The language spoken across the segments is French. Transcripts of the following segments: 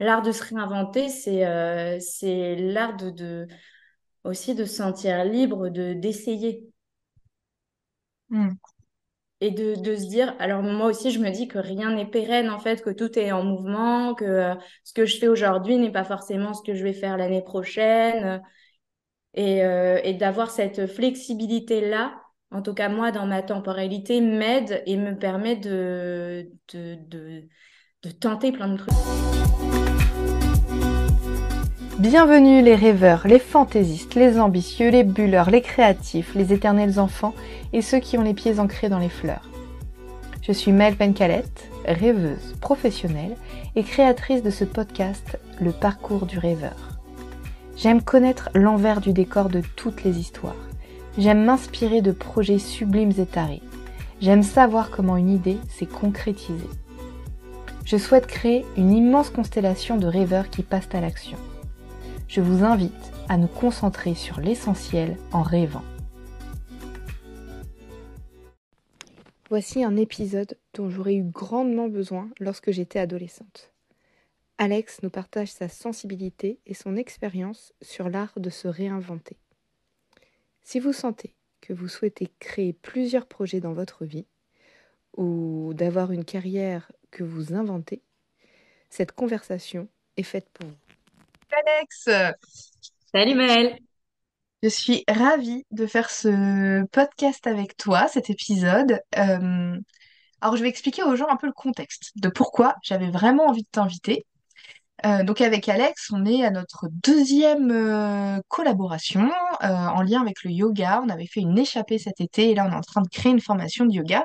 l'art de se réinventer, c'est euh, c'est l'art de, de, aussi de se sentir libre de d'essayer. Hmm. Et de, de se dire, alors moi aussi je me dis que rien n'est pérenne en fait, que tout est en mouvement, que euh, ce que je fais aujourd'hui n'est pas forcément ce que je vais faire l'année prochaine. Et, euh, et d'avoir cette flexibilité-là, en tout cas moi dans ma temporalité, m'aide et me permet de, de, de, de tenter plein de trucs. Bienvenue les rêveurs, les fantaisistes, les ambitieux, les bulleurs, les créatifs, les éternels enfants et ceux qui ont les pieds ancrés dans les fleurs. Je suis Mel Pencalette, rêveuse professionnelle et créatrice de ce podcast Le parcours du rêveur. J'aime connaître l'envers du décor de toutes les histoires. J'aime m'inspirer de projets sublimes et tarés. J'aime savoir comment une idée s'est concrétisée. Je souhaite créer une immense constellation de rêveurs qui passent à l'action. Je vous invite à nous concentrer sur l'essentiel en rêvant. Voici un épisode dont j'aurais eu grandement besoin lorsque j'étais adolescente. Alex nous partage sa sensibilité et son expérience sur l'art de se réinventer. Si vous sentez que vous souhaitez créer plusieurs projets dans votre vie, ou d'avoir une carrière que vous inventez, cette conversation est faite pour vous. Alex, Salut Maëlle je suis ravie de faire ce podcast avec toi, cet épisode. Euh, alors, je vais expliquer aux gens un peu le contexte de pourquoi j'avais vraiment envie de t'inviter. Euh, donc avec Alex, on est à notre deuxième euh, collaboration en lien avec le yoga. On avait fait une échappée cet été et là on est en train de créer une formation de yoga.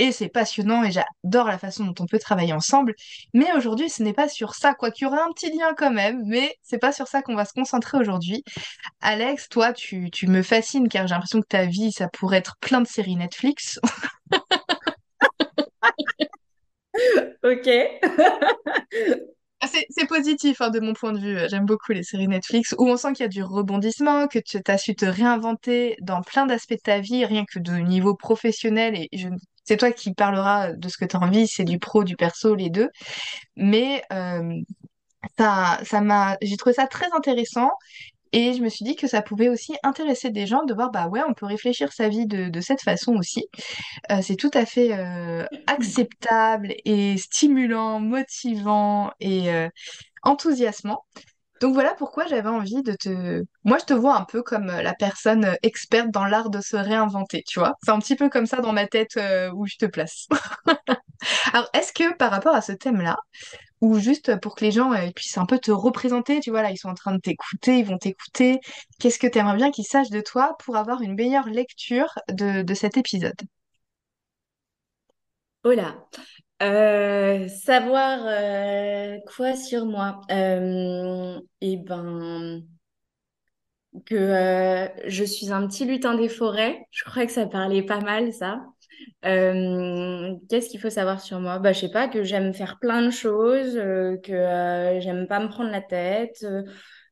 Et c'est passionnant et j'adore la façon dont on peut travailler ensemble. Mais aujourd'hui, ce n'est pas sur ça, quoi qu'il y aurait un petit lien quand même, mais c'est pas sur ça qu'on va se concentrer aujourd'hui. Alex, toi, tu, tu me fascines car j'ai l'impression que ta vie, ça pourrait être plein de séries Netflix. Ok. Ah, C'est positif hein, de mon point de vue. J'aime beaucoup les séries Netflix où on sent qu'il y a du rebondissement, que tu as su te réinventer dans plein d'aspects de ta vie, rien que de niveau professionnel. Et je, c'est toi qui parleras de ce que tu as envie, c'est du pro, du perso, les deux. Mais euh, ça, ça j'ai trouvé ça très intéressant. Et je me suis dit que ça pouvait aussi intéresser des gens de voir, bah ouais, on peut réfléchir sa vie de, cette façon aussi. Euh, c'est tout à fait euh, acceptable et stimulant, motivant et enthousiasmant. Donc voilà pourquoi j'avais envie de te... Moi, je te vois un peu comme euh, la personne euh, experte dans l'art de se réinventer, tu vois? C'est un petit peu comme ça dans ma tête euh, où je te place. Alors, est-ce que par rapport à ce thème-là, ou juste pour que les gens puissent un peu te représenter, tu vois, là, ils sont en train de t'écouter, ils vont t'écouter, qu'est-ce que tu aimerais bien qu'ils sachent de toi pour avoir une meilleure lecture de, cet épisode? Oh. Euh, savoir euh, quoi sur moi? Euh, eh ben, que je suis un petit lutin des forêts. Je crois que ça parlait pas mal, ça. Qu'est-ce qu'il faut savoir sur moi? Bah, je sais pas, que j'aime faire plein de choses, que j'aime pas me prendre la tête,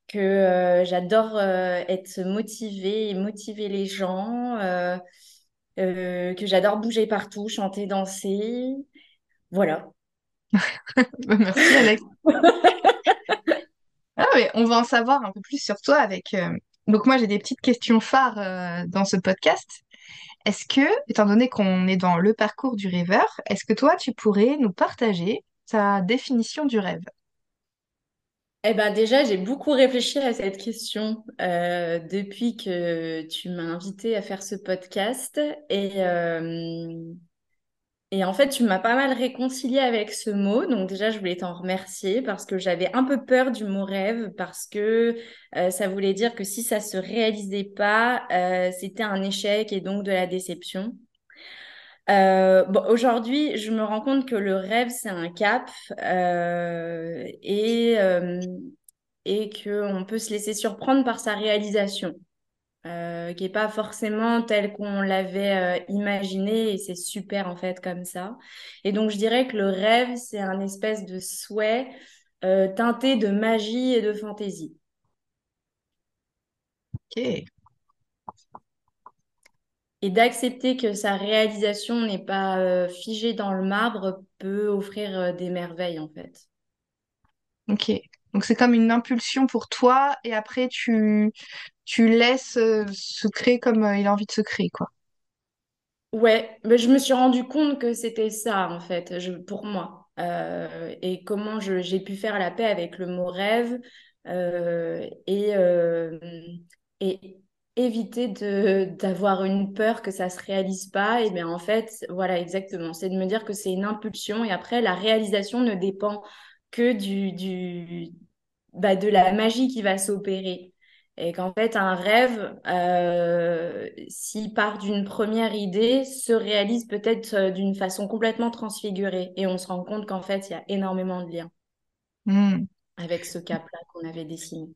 que j'adore être motivée et motiver les gens, que j'adore bouger partout, chanter, danser. Voilà. Merci, Alex. Ah ouais, on va en savoir un peu plus sur toi avec... euh, Donc moi, j'ai des petites questions phares euh, dans ce podcast. Est-ce que, étant donné qu'on est dans le parcours du rêveur, est-ce que toi, tu pourrais nous partager ta définition du rêve? Eh ben déjà, j'ai beaucoup réfléchi à cette question euh, depuis que tu m'as invité à faire ce podcast et, euh, et en fait, tu m'as pas mal réconcilié avec ce mot. Donc déjà, je voulais t'en remercier parce que j'avais un peu peur du mot rêve parce que euh, ça voulait dire que si ça se réalisait pas, euh, c'était un échec et donc de la déception. Euh, aujourd'hui, je me rends compte que le rêve, c'est un cap et, et qu'on peut se laisser surprendre par sa réalisation, euh, qui n'est pas forcément telle qu'on l'avait euh, imaginé et c'est super en fait comme ça. Et donc, je dirais que le rêve, c'est un espèce de souhait euh, teinté de magie et de fantaisie. Ok. Et d'accepter que sa réalisation n'est pas figée dans le marbre peut offrir des merveilles en fait. Ok. Donc c'est comme une impulsion pour toi et après tu, tu laisses euh, se créer comme euh, il a envie de se créer, quoi. Ouais, mais je me suis rendu compte que c'était ça, en fait, pour moi. Euh, et comment j'ai pu faire la paix avec le mot rêve et, et éviter de, d'avoir une peur que ça se réalise pas. Et bien, en fait, voilà, exactement. C'est de me dire que c'est une impulsion et après, la réalisation ne dépend que du, du, bah, de la magie qui va s'opérer. Et qu'en fait, un rêve, euh, s'il part d'une première idée, se réalise peut-être euh, d'une façon complètement transfigurée. Et on se rend compte qu'en fait, il y a énormément de liens Hmm. avec ce cap-là qu'on avait dessiné.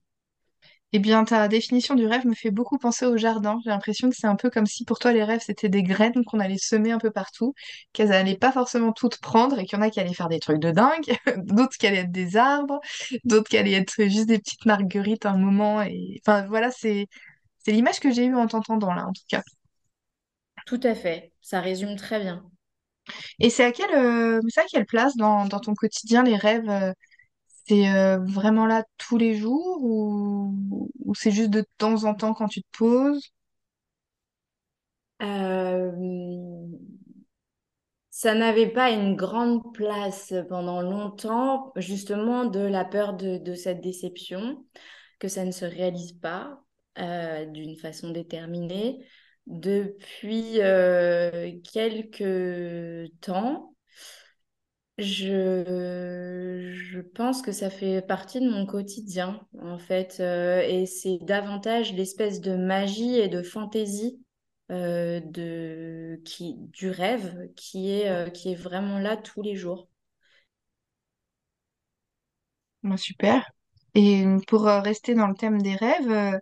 Eh bien, ta définition du rêve me fait beaucoup penser au jardin. J'ai l'impression que c'est un peu comme si pour toi les rêves c'était des graines qu'on allait semer un peu partout, qu'elles allaient pas forcément toutes prendre et qu'il y en a qui allaient faire des trucs de dingue, d'autres qui allaient être des arbres, d'autres qui allaient être juste des petites marguerites à un moment. Et enfin voilà, c'est c'est l'image que j'ai eue en t'entendant là en tout cas. Tout à fait, ça résume très bien. Et c'est à quelle, euh, c'est à quelle place dans, dans ton quotidien les rêves euh, c'est euh, vraiment là tous les jours ou, c'est juste de temps en temps quand tu te poses? Euh, ça n'avait pas une grande place pendant longtemps, justement de la peur de, de cette déception, que ça ne se réalise pas euh, d'une façon déterminée. Depuis euh, quelques temps, je, pense que ça fait partie de mon quotidien, en fait, euh, et c'est davantage l'espèce de magie et de fantaisie euh, de, qui, du rêve qui est, euh, qui est vraiment là tous les jours. Bah, super. Et pour rester dans le thème des rêves,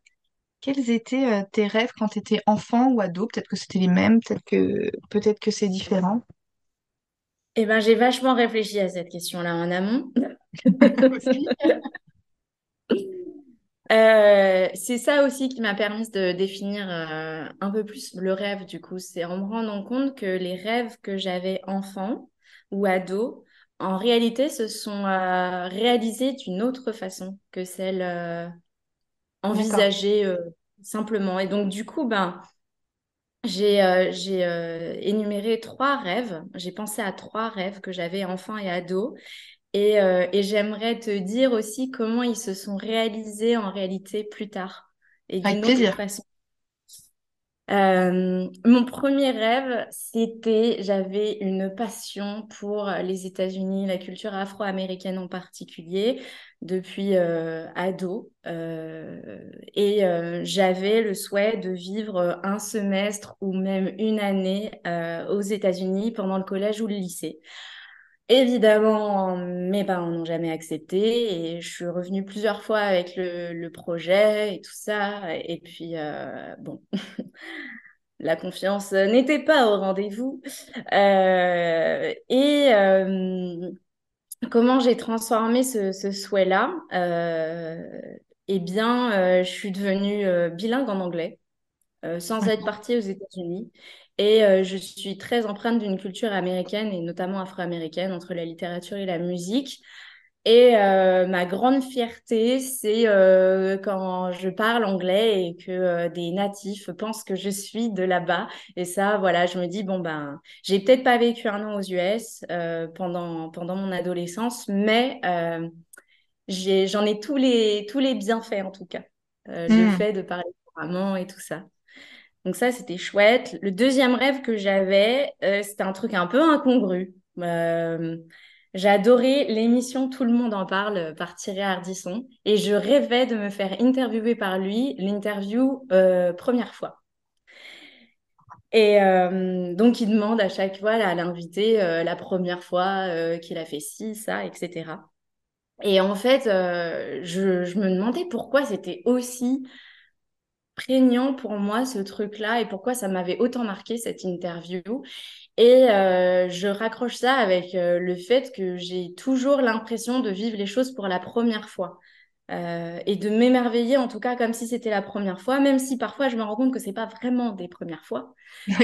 quels étaient tes rêves quand tu étais enfant ou ado? Peut-être que c'était les mêmes, peut-être que peut-être que c'est différent. Eh ben, j'ai vachement réfléchi à cette question-là en amont. Euh, c'est ça aussi qui m'a permis de définir euh, un peu plus le rêve, du coup. C'est en me rendant compte que les rêves que j'avais enfant ou ado, en réalité, se sont euh, réalisés d'une autre façon que celle envisagée simplement. Et donc, du coup, ben, j'ai euh, euh, énuméré trois rêves. J'ai pensé à trois rêves que j'avais enfant et ado. Et, euh, et j'aimerais te dire aussi comment ils se sont réalisés en réalité plus tard et Avec d'une autre plaisir. façon. Euh, mon premier rêve, c'était, j'avais une passion pour les États-Unis, la culture afro-américaine en particulier, depuis euh, ado. Euh, et euh, j'avais le souhait de vivre un semestre ou même une année euh, aux États-Unis pendant le collège ou le lycée. Évidemment, mes parents n'ont jamais accepté et je suis revenue plusieurs fois avec le, le projet et tout ça. Et puis, euh, bon, la confiance n'était pas au rendez-vous. Euh, et euh, comment j'ai transformé ce, ce souhait-là? Euh, eh bien, euh, je suis devenue euh, bilingue en anglais sans être partie aux États-Unis. Et euh, je suis très empreinte d'une culture américaine et notamment afro-américaine entre la littérature et la musique. Et euh, ma grande fierté, c'est euh, quand je parle anglais et que euh, des natifs pensent que je suis de là-bas. Et ça, voilà, je me dis, bon, ben, j'ai peut-être pas vécu un an aux US pendant, pendant mon adolescence, mais j'en ai tous les, tous les bienfaits en tout cas. Le Hmm. fait de parler couramment et tout ça. Donc ça, c'était chouette. Le deuxième rêve que j'avais, c'était un truc un peu incongru. Euh, j'adorais l'émission Tout le monde en parle euh, par Thierry Ardisson et je rêvais de me faire interviewer par lui, l'interview euh, première fois. Et euh, donc, il demande à chaque fois à l'invité la première fois qu'il a fait ci, ça, etc. Et en fait, je me demandais pourquoi c'était aussi prégnant pour moi ce truc-là et pourquoi ça m'avait autant marqué cette interview. Et euh, je raccroche ça avec euh, le fait que j'ai toujours l'impression de vivre les choses pour la première fois. Euh, et de m'émerveiller en tout cas comme si c'était la première fois, même si parfois je me rends compte que c'est pas vraiment des premières fois.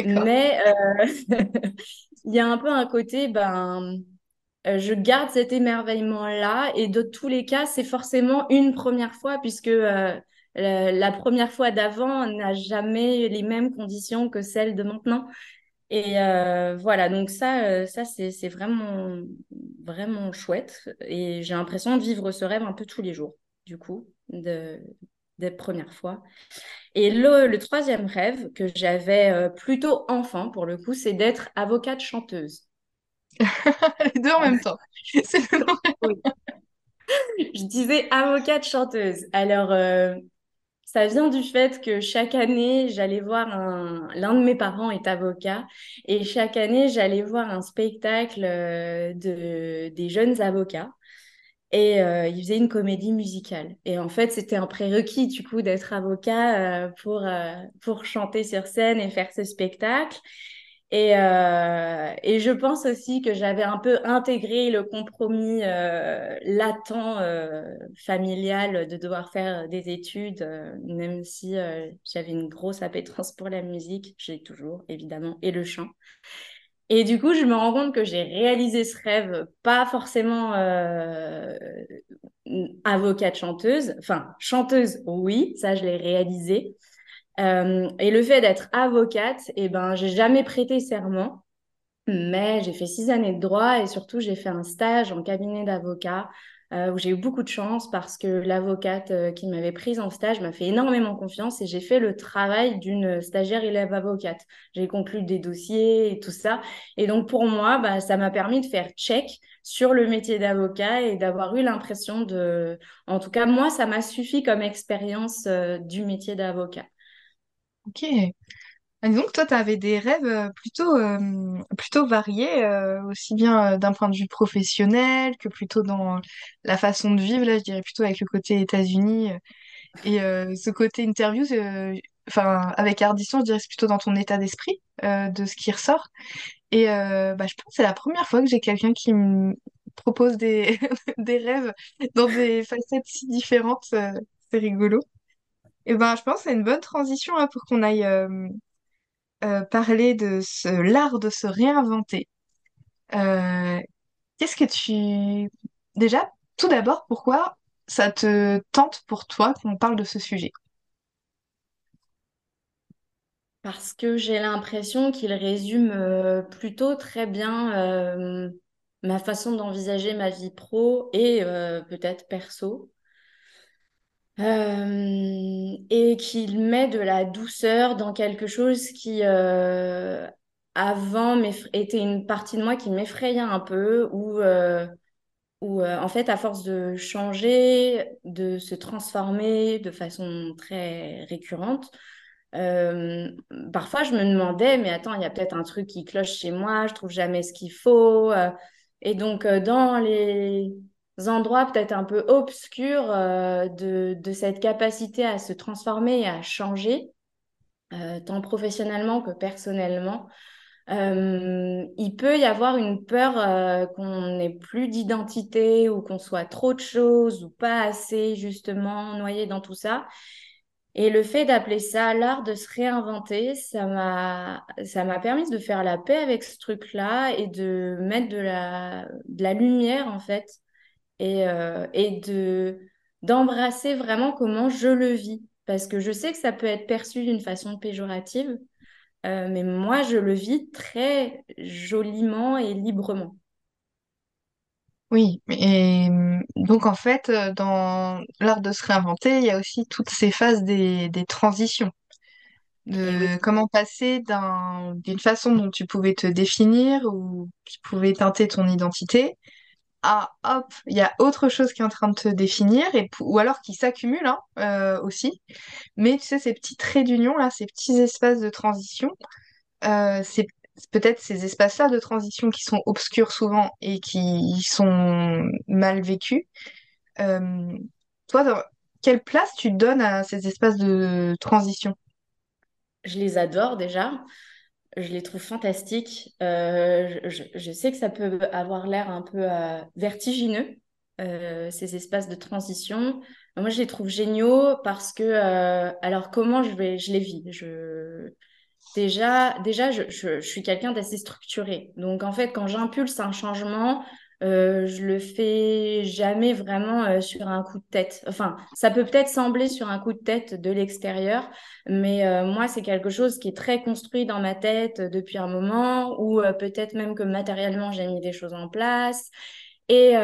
Mais il y a un peu un côté, ben, je garde cet émerveillement-là et de tous les cas, c'est forcément une première fois puisque la, première fois d'avant n'a jamais les mêmes conditions que celle de maintenant. Et voilà, donc ça, ça c'est vraiment, vraiment chouette. Et j'ai l'impression de vivre ce rêve un peu tous les jours, du coup, de, des premières fois. Et le, troisième rêve que j'avais euh, plutôt enfant, pour le coup, c'est d'être avocate chanteuse. Les deux en même temps. Je disais avocate chanteuse. Alors, euh, ça vient du fait que chaque année, j'allais voir un... L'un de mes parents est avocat et chaque année, j'allais voir un spectacle euh, de... des jeunes avocats et euh, il faisait une comédie musicale. Et en fait, c'était un prérequis du coup d'être avocat euh, pour, euh, pour chanter sur scène et faire ce spectacle. Et, et je pense aussi que j'avais un peu intégré le compromis latent familial de devoir faire des études, même si j'avais une grosse appétence pour la musique, j'ai toujours évidemment, et le chant. Et du coup, je me rends compte que j'ai réalisé ce rêve, pas forcément euh, avocate chanteuse, enfin chanteuse, oui, ça je l'ai réalisé. Euh, et le fait d'être avocate, eh ben, j'ai jamais prêté serment, mais j'ai fait six années de droit et surtout j'ai fait un stage en cabinet d'avocat euh, où j'ai eu beaucoup de chance parce que l'avocate euh, qui m'avait prise en stage m'a fait énormément confiance et j'ai fait le travail d'une stagiaire élève avocate. J'ai conclu des dossiers et tout ça. Et donc pour moi, bah, ça m'a permis de faire check sur le métier d'avocat et d'avoir eu l'impression de... En tout cas, moi, ça m'a suffi comme expérience du métier d'avocat. Ok. Ah, donc, toi, tu avais des rêves euh, plutôt, euh, plutôt variés, euh, aussi bien d'un point de vue professionnel que plutôt dans la façon de vivre. Là, je dirais plutôt avec le côté États-Unis et ce côté interview. Enfin, avec Ardisson, je dirais c'est plutôt dans ton état d'esprit de ce qui ressort. Et bah, je pense que c'est la première fois que j'ai quelqu'un qui me propose des, des rêves dans des facettes si différentes. c'est rigolo. Et ben, je pense que c'est une bonne transition hein, pour qu'on aille euh, parler de ce, l'art de se réinventer. Euh, qu'est-ce que tu... Déjà, tout d'abord, pourquoi ça te tente pour toi qu'on parle de ce sujet? Parce que j'ai l'impression qu'il résume euh, plutôt très bien ma façon d'envisager ma vie pro et peut-être perso. Euh, et qu'il met de la douceur dans quelque chose qui euh, avant était une partie de moi qui m'effrayait un peu ou euh, en fait à force de changer de se transformer de façon très récurrente parfois je me demandais mais attends il y a peut-être un truc qui cloche chez moi je trouve jamais ce qu'il faut et donc dans les endroits peut-être un peu obscurs euh, de, de, cette capacité à se transformer et à changer, euh, tant professionnellement que personnellement. Euh, il peut y avoir une peur qu'on n'ait plus d'identité ou qu'on soit trop de choses ou pas assez justement noyé dans tout ça. Et le fait d'appeler ça l'art de se réinventer, ça m'a, ça m'a permis de faire la paix avec ce truc-là et de mettre de la, de la lumière en fait et, euh, et de d'embrasser vraiment comment je le vis. Parce que je sais que ça peut être perçu d'une façon péjorative, euh, mais moi, je le vis très joliment et librement. Oui, et donc en fait, euh, dans l'art de se réinventer, il y a aussi toutes ces phases des, des transitions, de comment passer d'un, d'une façon dont tu pouvais te définir ou qui pouvait teinter ton identité ah hop, il y a autre chose qui est en train de te définir, et, ou alors qui s'accumule hein, euh, aussi. Mais tu sais, ces petits traits d'union, là, ces petits espaces de transition, euh, c'est peut-être ces espaces-là de transition qui sont obscurs souvent et qui sont mal vécus. Euh, toi, quelle place tu donnes à ces espaces de transition? Je les adore déjà je les trouve fantastiques. Euh, je, sais que ça peut avoir l'air un peu euh, vertigineux, euh, ces espaces de transition. Moi, je les trouve géniaux parce que, alors, comment je, vais, je les vis? Je... Déjà, déjà je, je suis quelqu'un d'assez structuré. Donc, en fait, quand j'impulse un changement, euh, je le fais jamais vraiment euh, sur un coup de tête. Enfin, ça peut peut-être sembler sur un coup de tête de l'extérieur, mais euh, moi, c'est quelque chose qui est très construit dans ma tête depuis un moment, ou peut-être même que matériellement, j'ai mis des choses en place. Et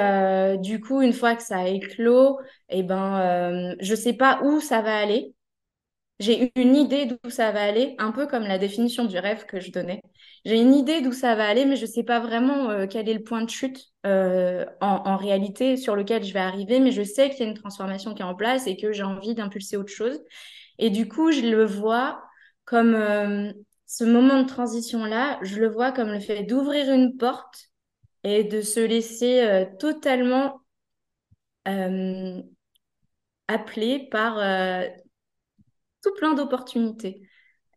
du coup, une fois que ça a éclos, eh ben, je sais pas où ça va aller. J'ai une idée d'où ça va aller, un peu comme la définition du rêve que je donnais. J'ai une idée d'où ça va aller, mais je ne sais pas vraiment euh, quel est le point de chute euh, en, réalité sur lequel je vais arriver, mais je sais qu'il y a une transformation qui est en place et que j'ai envie d'impulser autre chose. Et du coup, je le vois comme euh, ce moment de transition-là, je le vois comme le fait d'ouvrir une porte et de se laisser totalement appeler par tout plein d'opportunités.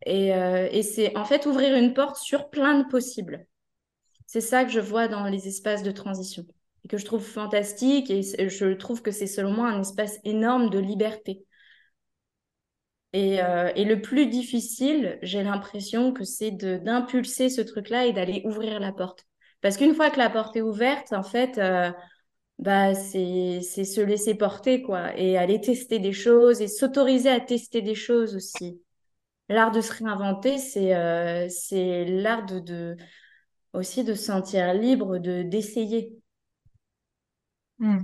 Et, euh, et c'est en fait ouvrir une porte sur plein de possibles. C'est ça que je vois dans les espaces de transition et que je trouve fantastique et je trouve que c'est selon moi un espace énorme de liberté. Et, euh, et le plus difficile, j'ai l'impression que c'est d'impulser ce truc-là et d'aller ouvrir la porte. Parce qu'une fois que la porte est ouverte, en fait, euh, bah, c'est se laisser porter, quoi, et aller tester des choses et s'autoriser à tester des choses aussi. L'art de se réinventer, c'est euh, c'est l'art de, de, aussi de se sentir libre de d'essayer. Hmm.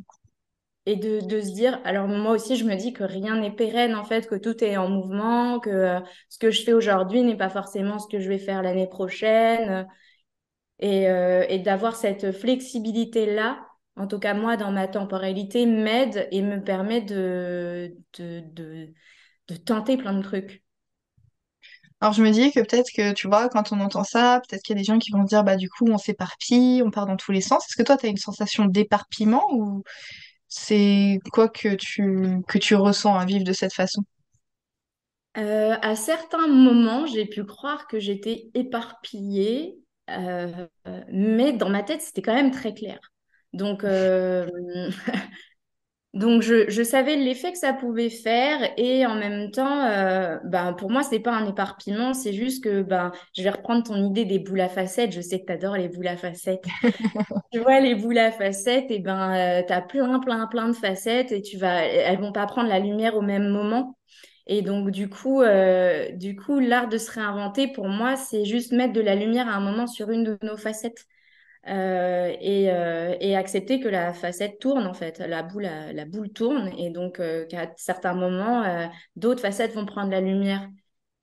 Et de, de, se dire, alors moi aussi je me dis que rien n'est pérenne en fait, que tout est en mouvement, que euh, ce que je fais aujourd'hui n'est pas forcément ce que je vais faire l'année prochaine. Et, euh, et d'avoir cette flexibilité-là en tout cas moi dans ma temporalité, m'aide et me permet de, de, de, tenter plein de trucs. Alors je me dis que peut-être que tu vois, quand on entend ça, peut-être qu'il y a des gens qui vont se dire bah du coup on s'éparpille, on part dans tous les sens. Est-ce que toi tu as une sensation d'éparpillement ou c'est quoi que tu, que tu ressens à vivre de cette façon? Euh, À certains moments, j'ai pu croire que j'étais éparpillée, euh, mais dans ma tête c'était quand même très clair. Donc, euh, donc je, je savais l'effet que ça pouvait faire et en même temps, euh, ben, pour moi, c'est pas un éparpillement, c'est juste que ben, je vais reprendre ton idée des boules à facettes. Je sais que tu adores les boules à facettes. tu vois, les boules à facettes, et ben, euh, tu as plein, plein, plein de facettes et tu vas, elles vont pas prendre la lumière au même moment. Et donc, du coup, du coup, l'art de se réinventer, pour moi, c'est juste mettre de la lumière à un moment sur une de nos facettes. Euh, et, euh, et, accepter que la facette tourne en fait, la boule, la, boule tourne et donc euh, qu'à certains moments, d'autres facettes vont prendre la lumière.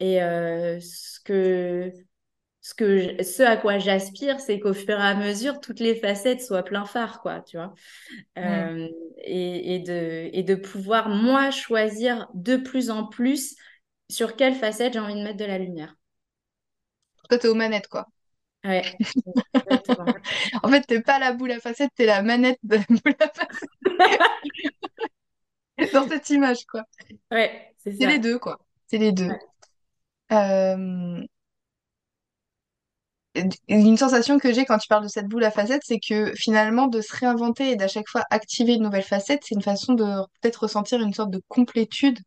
Et ce que ce que ce à quoi j'aspire, c'est qu'au fur et à mesure, toutes les facettes soient plein phare, quoi, tu vois. et, et, de, et de pouvoir, moi, choisir de plus en plus sur quelle facette j'ai envie de mettre de la lumière. Toi, t'es aux manettes, quoi. Ouais. en fait, t'es pas la boule à facettes, t'es la manette de la boule à facettes. Dans cette image, quoi. Ouais, c'est les deux, quoi. C'est les deux. Euh, une sensation que j'ai quand tu parles de cette boule à facettes, c'est que finalement, de se réinventer et d'à chaque fois activer une nouvelle facette, c'est une façon de peut-être ressentir une sorte de complétude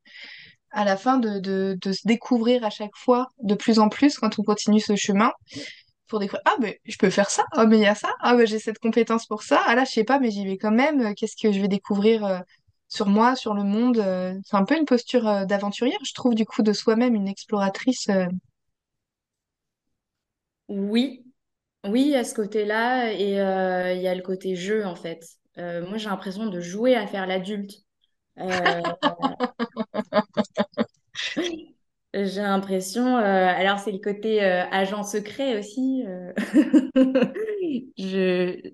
à la fin, de, de, de se découvrir à chaque fois de plus en plus quand on continue ce chemin pour découvrir ah mais je peux faire ça ah mais il y a ça ah mais j'ai cette compétence pour ça ah là je sais pas mais j'y vais quand même euh, qu'est-ce que je vais découvrir euh, sur moi sur le monde euh, c'est un peu une posture d'aventurière je trouve du coup de soi-même une exploratrice oui. Oui à ce côté-là et il y a le côté jeu en fait. Moi j'ai l'impression de jouer à faire l'adulte J'ai l'impression, euh, alors c'est le côté euh, agent secret aussi. Euh. je,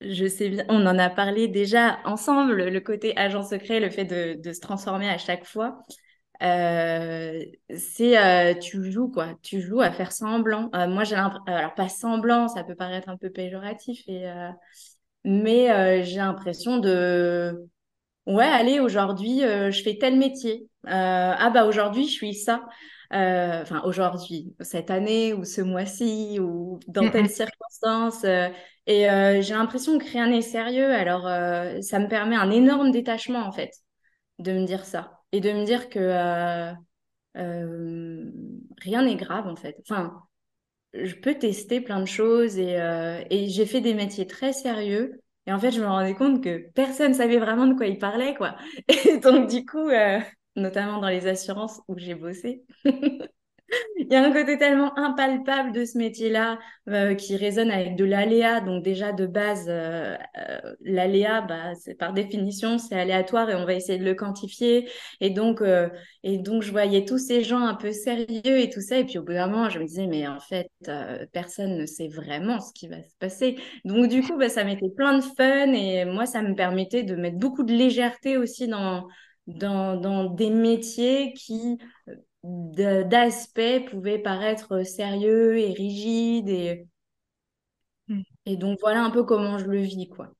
je sais bien, on en a parlé déjà ensemble, le côté agent secret, le fait de, de se transformer à chaque fois. c'est tu joues quoi, tu joues à faire semblant. moi j'ai alors pas semblant, ça peut paraître un peu péjoratif, et, mais j'ai l'impression de Ouais, allez, aujourd'hui, je fais tel métier. Euh, ah bah aujourd'hui, je suis ça. Euh, enfin, aujourd'hui, cette année ou ce mois-ci ou dans telle circonstance. et j'ai l'impression que rien n'est sérieux. Alors, ça me permet un énorme détachement, en fait, de me dire ça. Et de me dire que rien n'est grave, en fait. Enfin, je peux tester plein de choses et, et j'ai fait des métiers très sérieux Et en fait, je me rendais compte que personne savait vraiment de quoi il parlait, quoi. Et donc, du coup, notamment dans les assurances où j'ai bossé, Il y a un côté tellement impalpable de ce métier-là euh, qui résonne avec de l'aléa. Donc déjà de base, euh, euh, l'aléa, bah, par définition, c'est aléatoire et on va essayer de le quantifier. Et donc, et donc je voyais tous ces gens un peu sérieux et tout ça. Et puis au bout d'un moment, je me disais, mais en fait, personne ne sait vraiment ce qui va se passer. Donc du coup, bah, ça mettait plein de fun et moi, ça me permettait de mettre beaucoup de légèreté aussi dans dans, dans des métiers qui d'aspect pouvait paraître sérieux et rigide. Et, hmm. et donc voilà un peu comment je le vis, quoi.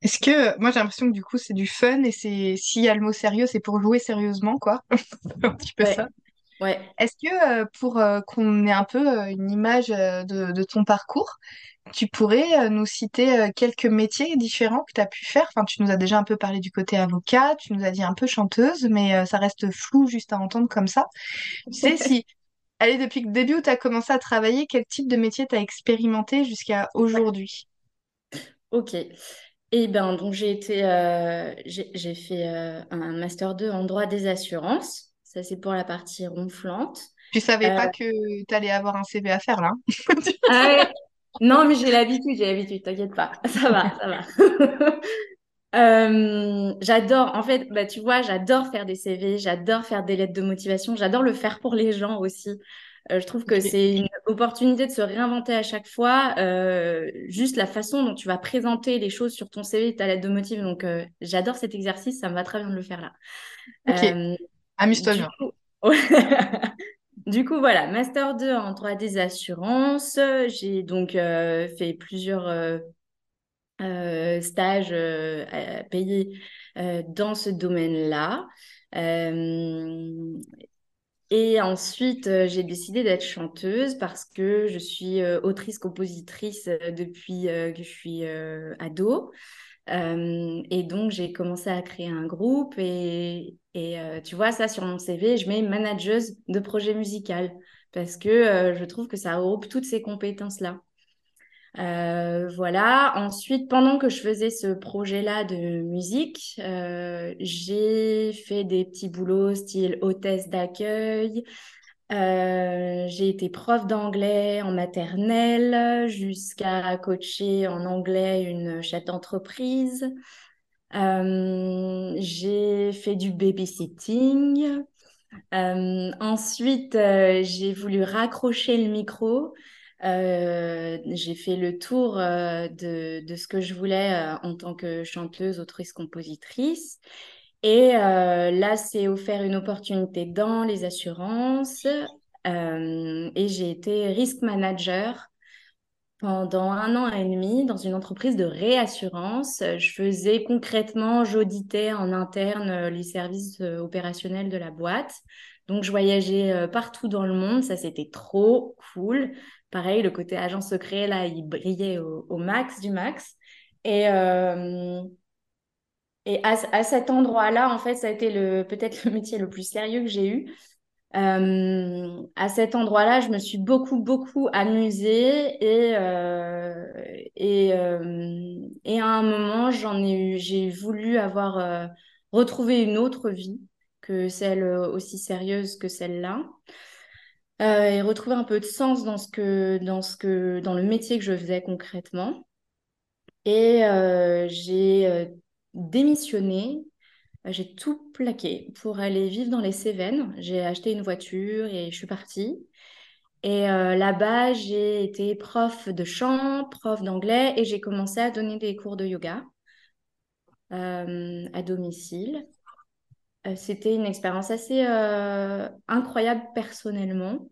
Est-ce que moi j'ai l'impression que du coup c'est du fun et c'est s'il y a le mot sérieux c'est pour jouer sérieusement quoi un petit peu ça. Ouais. Est-ce que euh, pour euh, qu'on ait un peu euh, une image de, de, ton parcours, tu pourrais nous citer quelques métiers différents que tu as pu faire? Enfin, tu nous as déjà un peu parlé du côté avocat, tu nous as dit un peu chanteuse, mais ça reste flou juste à entendre comme ça. Tu sais, si, allez, depuis le début où tu as commencé à travailler, quel type de métier tu as expérimenté jusqu'à aujourd'hui? Ok. Eh bien, donc j'ai été, j'ai fait un master 2 en droit des assurances. Ça, c'est pour la partie ronflante. Tu savais pas euh, que tu allais avoir un CV à faire là ah Non, mais j'ai l'habitude, j'ai l'habitude, t'inquiète pas. Ça va, ça va. Euh, j'adore, en fait, bah, tu vois, j'adore faire des CV, j'adore faire des lettres de motivation, j'adore le faire pour les gens aussi. Euh, je trouve que c'est une opportunité de se réinventer à chaque fois. juste la façon dont tu vas présenter les choses sur ton CV, ta lettre de motive. Donc, j'adore cet exercice, ça me va très bien de le faire là. Amuse-toi Du coup, voilà, Master 2 en droit des assurances. J'ai donc euh, fait plusieurs euh, euh, stages payés dans ce domaine-là. et ensuite, j'ai décidé d'être chanteuse parce que je suis autrice-compositrice depuis que je suis ado. Euh, et donc, j'ai commencé à créer un groupe et, euh, tu vois, ça sur mon CV, je mets manageuse de projet musical parce que euh, je trouve que ça regroupe toutes ces compétences-là. voilà. Ensuite, pendant que je faisais ce projet-là de musique, j'ai fait des petits boulots style hôtesse d'accueil, euh, j'ai été prof d'anglais en maternelle jusqu'à coacher en anglais une chef d'entreprise. Euh, j'ai fait du babysitting. Euh, ensuite, j'ai voulu raccrocher le micro. j'ai fait le tour de, de, ce que je voulais en tant que chanteuse, autrice, compositrice. Et euh, là, c'est offert une opportunité dans les assurances. Euh, et j'ai été risk manager pendant un an et demi dans une entreprise de réassurance. Je faisais concrètement, j'auditais en interne euh, les services opérationnels de la boîte. Donc, je voyageais partout dans le monde. Ça, c'était trop cool. Pareil, le côté agent secret, là, il brillait au, au max du max. Et, et à, cet endroit-là, en fait, ça a été le, peut-être le métier le plus sérieux que j'ai eu. Euh, à cet endroit-là, je me suis beaucoup, beaucoup amusée et, euh, et, euh, et à un moment, j'en ai eu, j'ai voulu avoir retrouvé une autre vie que celle aussi sérieuse que celle-là. et retrouver un peu de sens dans ce que, dans ce que, dans le métier que je faisais concrètement. Et j'ai démissionné, euh, j'ai tout plaqué pour aller vivre dans les Cévennes. J'ai acheté une voiture et je suis partie. Et euh, là-bas, j'ai été prof de chant, prof d'anglais et j'ai commencé à donner des cours de yoga euh, à domicile. C'était une expérience assez incroyable personnellement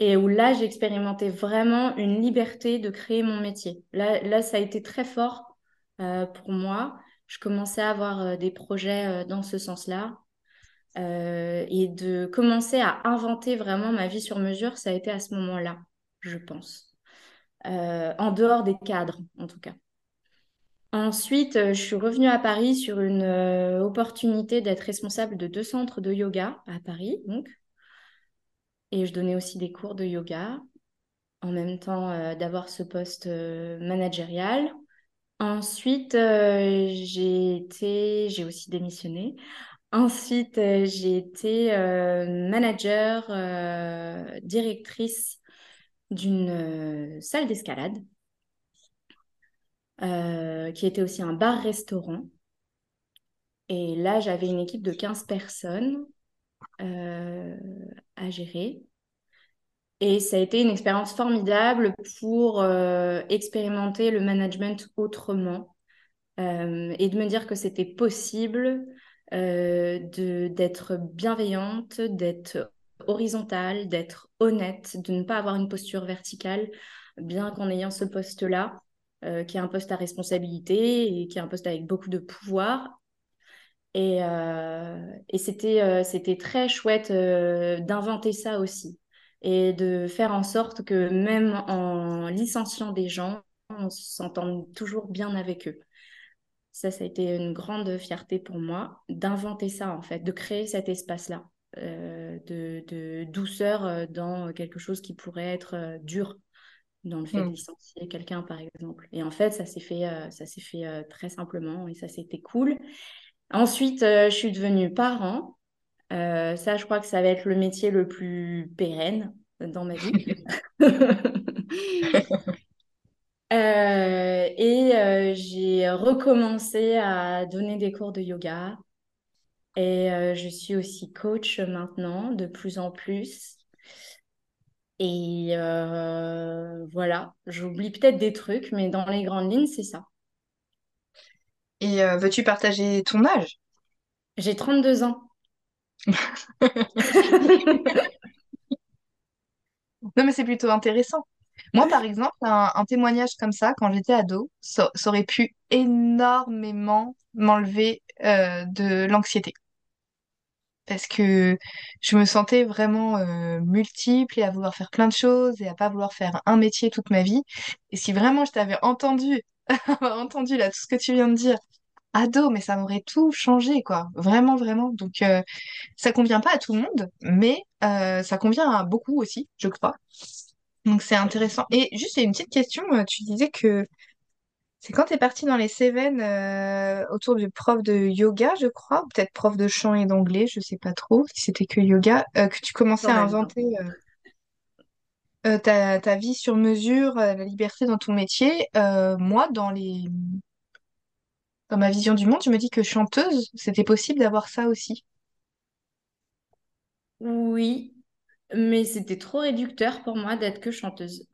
et où là, j'ai expérimenté vraiment une liberté de créer mon métier. Là, là ça a été très fort pour moi je commençais à avoir euh, des projets euh, dans ce sens-là. Euh, et de commencer à inventer vraiment ma vie sur mesure, ça a été à ce moment-là, je pense. en dehors des cadres, en tout cas. Ensuite, je suis revenue à Paris sur une opportunité d'être responsable de deux centres de yoga à Paris, donc. Et je donnais aussi des cours de yoga, en même temps d'avoir ce poste managérial. Ensuite, j'ai été, j'ai aussi démissionné. Ensuite, j'ai été manager, directrice d'une salle d'escalade, qui était aussi un bar-restaurant. Et là, j'avais une équipe de 15 personnes à gérer. Et ça a été une expérience formidable pour euh, expérimenter le management autrement euh, et de me dire que c'était possible euh, d'être bienveillante, d'être horizontale, d'être honnête, de ne pas avoir une posture verticale, bien qu'en ayant ce poste-là, qui est un poste à responsabilité et qui est un poste avec beaucoup de pouvoir. Et, et c'était, c'était très chouette d'inventer ça aussi et de faire en sorte que même en licenciant des gens, on s'entende toujours bien avec eux. Ça, ça a été une grande fierté pour moi d'inventer ça, en fait, de créer cet espace-là, euh, de, douceur euh, dans quelque chose qui pourrait être euh, dur dans le fait de hmm. licencier quelqu'un, par exemple. Et en fait, ça s'est fait, ça s'est fait très simplement et ça, c'était cool. Ensuite, je suis devenue parent. Euh, ça, je crois que ça va être le métier le plus pérenne dans ma vie. Euh, et euh, j'ai recommencé à donner des cours de yoga. Et je suis aussi coach maintenant, de plus en plus. Et voilà, j'oublie peut-être des trucs, mais dans les grandes lignes, c'est ça. Et veux-tu partager ton âge? J'ai 32 ans. non, mais c'est plutôt intéressant. Moi, par exemple, un, témoignage comme ça, quand j'étais ado, ça, aurait pu énormément m'enlever euh, de l'anxiété. Parce que je me sentais vraiment euh, multiple et à vouloir faire plein de choses et à pas vouloir faire un métier toute ma vie. Et si vraiment je t'avais entendu, entendu là tout ce que tu viens de dire, ado, mais ça m'aurait tout changé, quoi. Vraiment, vraiment. Donc, euh, ça convient pas à tout le monde, mais euh, ça convient à beaucoup aussi, je crois. Donc, c'est intéressant. Et juste, une petite question. Euh, tu disais que c'est quand tu es partie dans les Cévennes autour du prof de yoga, je crois, ou peut-être prof de chant et d'anglais, je sais pas trop si c'était que yoga, que tu commençais à inventer ta, ta, vie sur mesure, la liberté dans ton métier. moi, dans les dans ma vision du monde, je me dis que chanteuse, c'était possible d'avoir ça aussi. Oui, mais c'était trop réducteur pour moi d'être que chanteuse.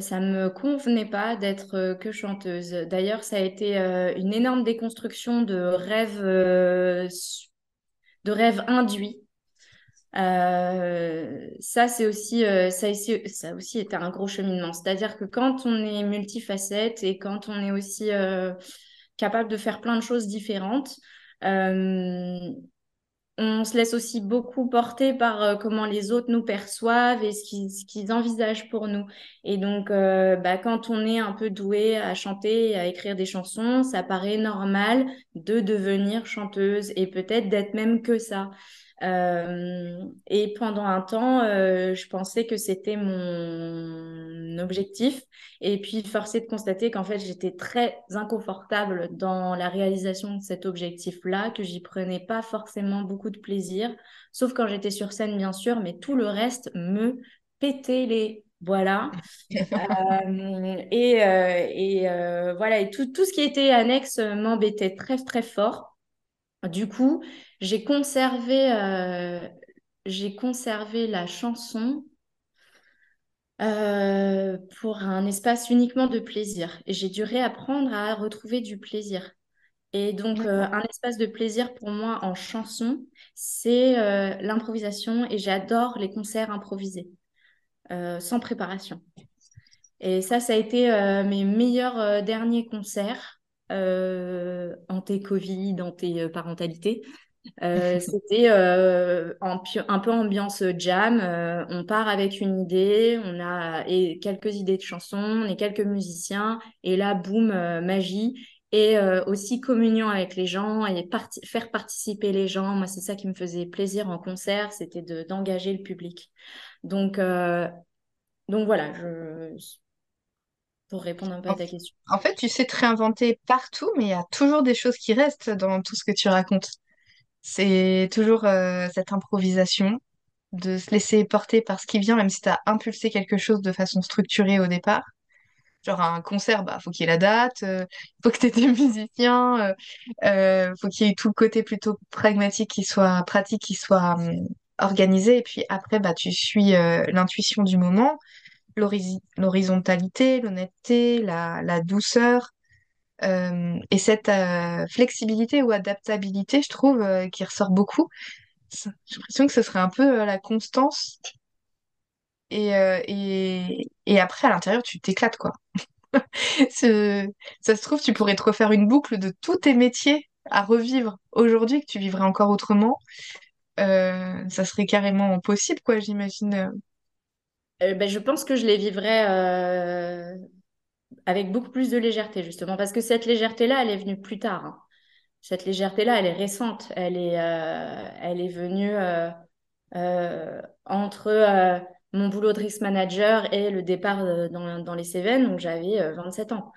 Ça me convenait pas d'être euh, que chanteuse. D'ailleurs, ça a été euh, une énorme déconstruction de rêves, euh, de rêves induits. ça, c'est aussi, ça, ça aussi été un gros cheminement. C'est-à-dire que quand on est multifacette et quand on est aussi capable de faire plein de choses différentes. Euh, on se laisse aussi beaucoup porter par euh, comment les autres nous perçoivent et ce qu'ils envisagent pour nous. Et donc, euh, bah, quand on est un peu doué à chanter et à écrire des chansons, ça paraît normal de devenir chanteuse et peut-être d'être même que ça. Euh, et pendant un temps, euh, je pensais que c'était mon objectif. Et puis, forcé de constater qu'en fait, j'étais très inconfortable dans la réalisation de cet objectif-là, que j'y prenais pas forcément beaucoup de plaisir, sauf quand j'étais sur scène, bien sûr, mais tout le reste me pétait les voilà. Euh, et, et voilà, et tout, tout ce qui était annexe m'embêtait très, très fort. Du coup, j'ai conservé, euh, j'ai conservé la chanson euh, pour un espace uniquement de plaisir. Et j'ai dû réapprendre à retrouver du plaisir. Et donc, euh, un espace de plaisir pour moi en chanson, c'est l'improvisation et j'adore les concerts improvisés, sans préparation. Et ça, ça a été mes meilleurs derniers concerts en tes Covid, en tes parentalités. Euh, c'était euh, un peu ambiance jam. Euh, on part avec une idée, on a et quelques idées de chansons, on est quelques musiciens, et là, boum, magie. Et aussi communion avec les gens et faire participer les gens. Moi, c'est ça qui me faisait plaisir en concert, c'était d'engager le public. Donc, donc voilà, je, pour répondre un peu à ta question. En fait, tu sais te réinventer partout, mais il y a toujours des choses qui restent dans tout ce que tu racontes. C'est toujours euh, cette improvisation, de se laisser porter par ce qui vient, même si tu as impulsé quelque chose de façon structurée au départ. Genre un concert, bah faut qu'il y ait la date, euh, faut que tu aies des musiciens, euh, euh, faut qu'il y ait tout le côté plutôt pragmatique qui soit pratique, qui soit hum, organisé. Et puis après, bah tu suis l'intuition du moment, l'horizontalité, l'honnêteté, la, douceur. euh, et cette euh, flexibilité ou adaptabilité, je trouve, euh, qui ressort beaucoup. J'ai l'impression que ce serait un peu la constance. Et, et, après, à l'intérieur, tu t'éclates, quoi. Ça se trouve, tu pourrais te refaire une boucle de tous tes métiers à revivre aujourd'hui, que tu vivrais encore autrement. Ça serait carrément possible, quoi, j'imagine. Euh, ben, je pense que je les vivrais euh, avec beaucoup plus de légèreté, justement, parce que cette légèreté-là, elle est venue plus tard. hein. Cette légèreté-là, elle est récente. Elle est, euh, elle est venue entre mon boulot de risk manager et le départ dans, dans les Cévennes, donc j'avais euh, 27 ans.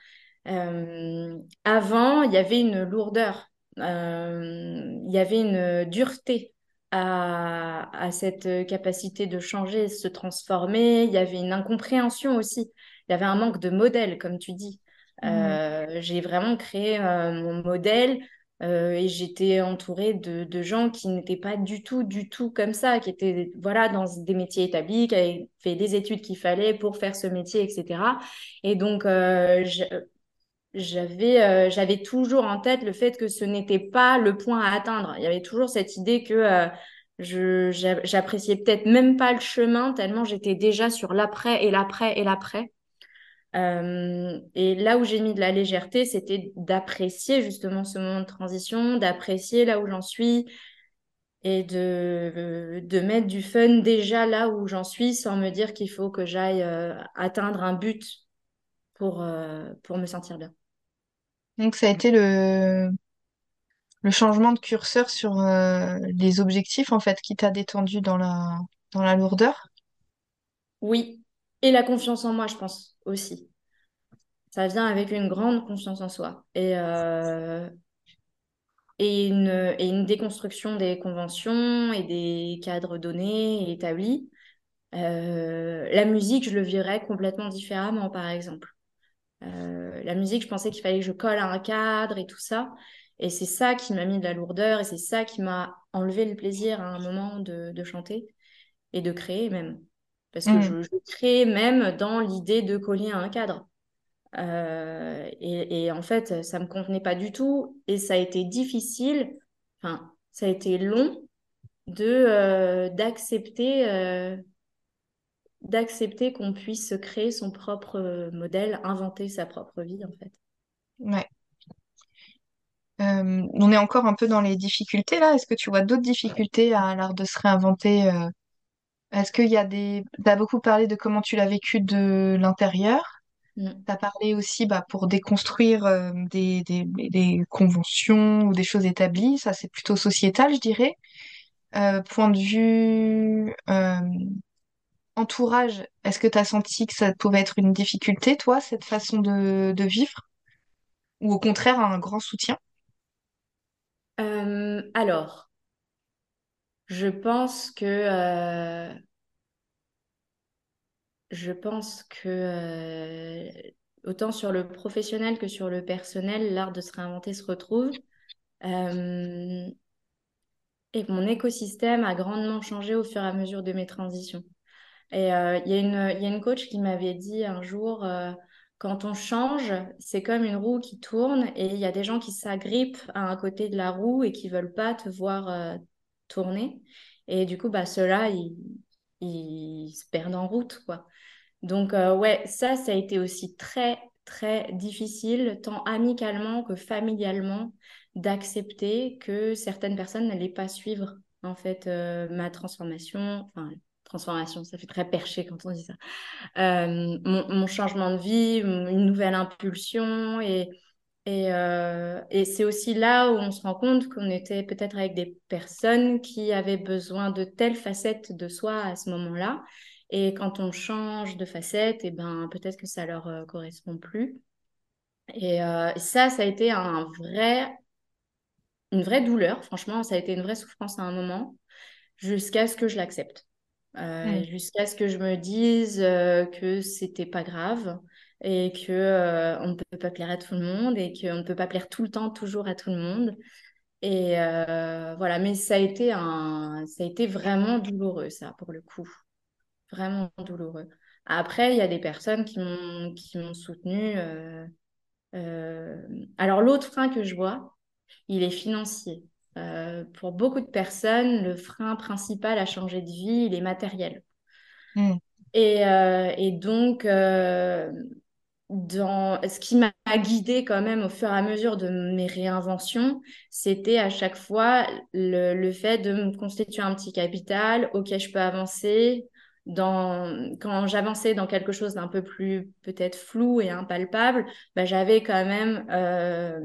Avant, il y avait une lourdeur, il y avait une dureté à, à cette capacité de changer, de se transformer. Il y avait une incompréhension aussi. Il y avait un manque de modèle, comme tu dis. Euh, j'ai vraiment créé euh, mon modèle euh, et j'étais entourée de, de gens qui n'étaient pas du tout, du tout comme ça, qui étaient voilà, dans des métiers établis, qui avaient fait des études qu'il fallait pour faire ce métier, etc. Et donc, euh, je- j'avais euh, j'avais toujours en tête le fait que ce n'était pas le point à atteindre. Il y avait toujours cette idée que euh, je j'a- j'appréciais peut-être même pas le chemin tellement j'étais déjà sur l'après et l'après et l'après. Euh, et là où j'ai mis de la légèreté, c'était d'apprécier justement ce moment de transition, d'apprécier là où j'en suis et de, de mettre du fun déjà là où j'en suis sans me dire qu'il faut que j'aille atteindre un but pour, pour me sentir bien. Donc, ça a été le, changement de curseur sur euh, les objectifs, en fait, qui t'a détendu dans la, dans la lourdeur. Oui, et la confiance en moi, je pense aussi. Ça vient avec une grande confiance en soi et, euh, et une déconstruction des conventions et des cadres donnés et établis. Euh, la musique, je le vivrais complètement différemment, par exemple. Euh, la musique, je pensais qu'il fallait que je colle à un cadre et tout ça. Et c'est ça qui m'a mis de la lourdeur et c'est ça qui m'a enlevé le plaisir à un moment de, de chanter et de créer même. Parce que Mhm. je, je crée même dans l'idée de coller à un cadre. Euh, et, et en fait, ça me convenait pas du tout et ça a été difficile, enfin, ça a été long de euh, d'accepter d'accepter qu'on puisse se créer son propre euh, modèle, inventer sa propre vie en fait. Ouais. Euh, on est encore un peu dans les difficultés là. Est-ce que tu vois d'autres difficultés à l'art de se réinventer euh, Est-ce qu'il y a des... T'as beaucoup parlé de comment tu l'as vécu de l'intérieur. Mm. T'as parlé aussi bah, pour déconstruire euh, des, des, des conventions ou des choses établies. Ça, c'est plutôt sociétal, je dirais. Point de vue entourage, est-ce que t'as senti que ça pouvait être une difficulté, toi, cette façon de, vivre? Ou au contraire, un grand soutien? Euh, alors, je pense que euh, je pense que euh, autant sur le professionnel que sur le personnel, l'art de se réinventer se retrouve. Et mon écosystème a grandement changé au fur et à mesure de mes transitions. Et euh, il y a une, il y a une coach qui m'avait dit un jour, euh, quand on change, c'est comme une roue qui tourne et il y a des gens qui s'agrippent à un côté de la roue et qui veulent pas te voir euh, tourner. Et du coup, bah, ceux-là, ils, ils se perdent en route, quoi. Donc, euh, ouais, ça, ça a été aussi très, très difficile, tant amicalement que familialement, d'accepter que certaines personnes n'allaient pas suivre, en fait, euh, ma transformation. Ça fait très perché quand on dit ça. Euh, mon, changement de vie, une nouvelle impulsion. Euh, et c'est aussi là où on se rend compte qu'on était peut-être avec des personnes qui avaient besoin de telles facettes de soi à ce moment-là Et quand on change de facette, et eh ben, peut-être que ça leur correspond plus. Et ça, ça a été une vraie douleur. Franchement, ça a été une vraie souffrance à un moment, jusqu'à ce que je l'accepte. Mm. Jusqu'à ce que je me dise que c'était pas grave et que on ne peut pas plaire à tout le monde et qu'on ne peut pas plaire tout le temps, toujours à tout le monde. Et euh, voilà, mais ça a été un, ça a été vraiment douloureux, ça, pour le coup. Vraiment douloureux. Après, il y a des personnes qui m'ont, qui m'ont soutenu. Euh, euh, alors, l'autre frein que je vois, il est financier. Pour beaucoup de personnes, le frein principal à changer de vie, il est matériel. Mmh. Et, et, donc, dans ce qui m'a guidée quand même au fur et à mesure de mes réinventions, c'était à chaque fois le, le, fait de me constituer un petit capital auquel je peux avancer. Dans, quand j'avançais dans quelque chose d'un peu plus peut-être flou et impalpable, bah, j'avais quand même euh,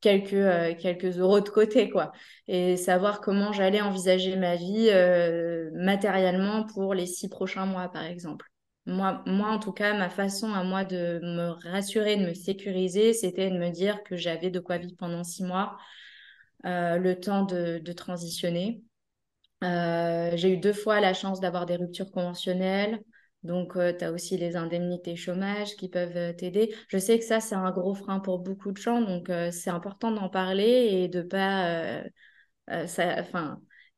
quelques, euh, quelques euros de côté, quoi. Et savoir comment j'allais envisager ma vie euh, matériellement pour les six prochains mois, par exemple. Moi, moi, en tout cas, ma façon à moi de me rassurer, de me sécuriser, c'était de me dire que j'avais de quoi vivre pendant six mois, euh, le temps de, transitionner. Euh, j'ai eu deux fois la chance d'avoir des ruptures conventionnelles. Donc, euh, tu as aussi les indemnités chômage qui peuvent t'aider. Je sais que ça, c'est un gros frein pour beaucoup de gens. Donc, c'est important d'en parler et de pas... ça,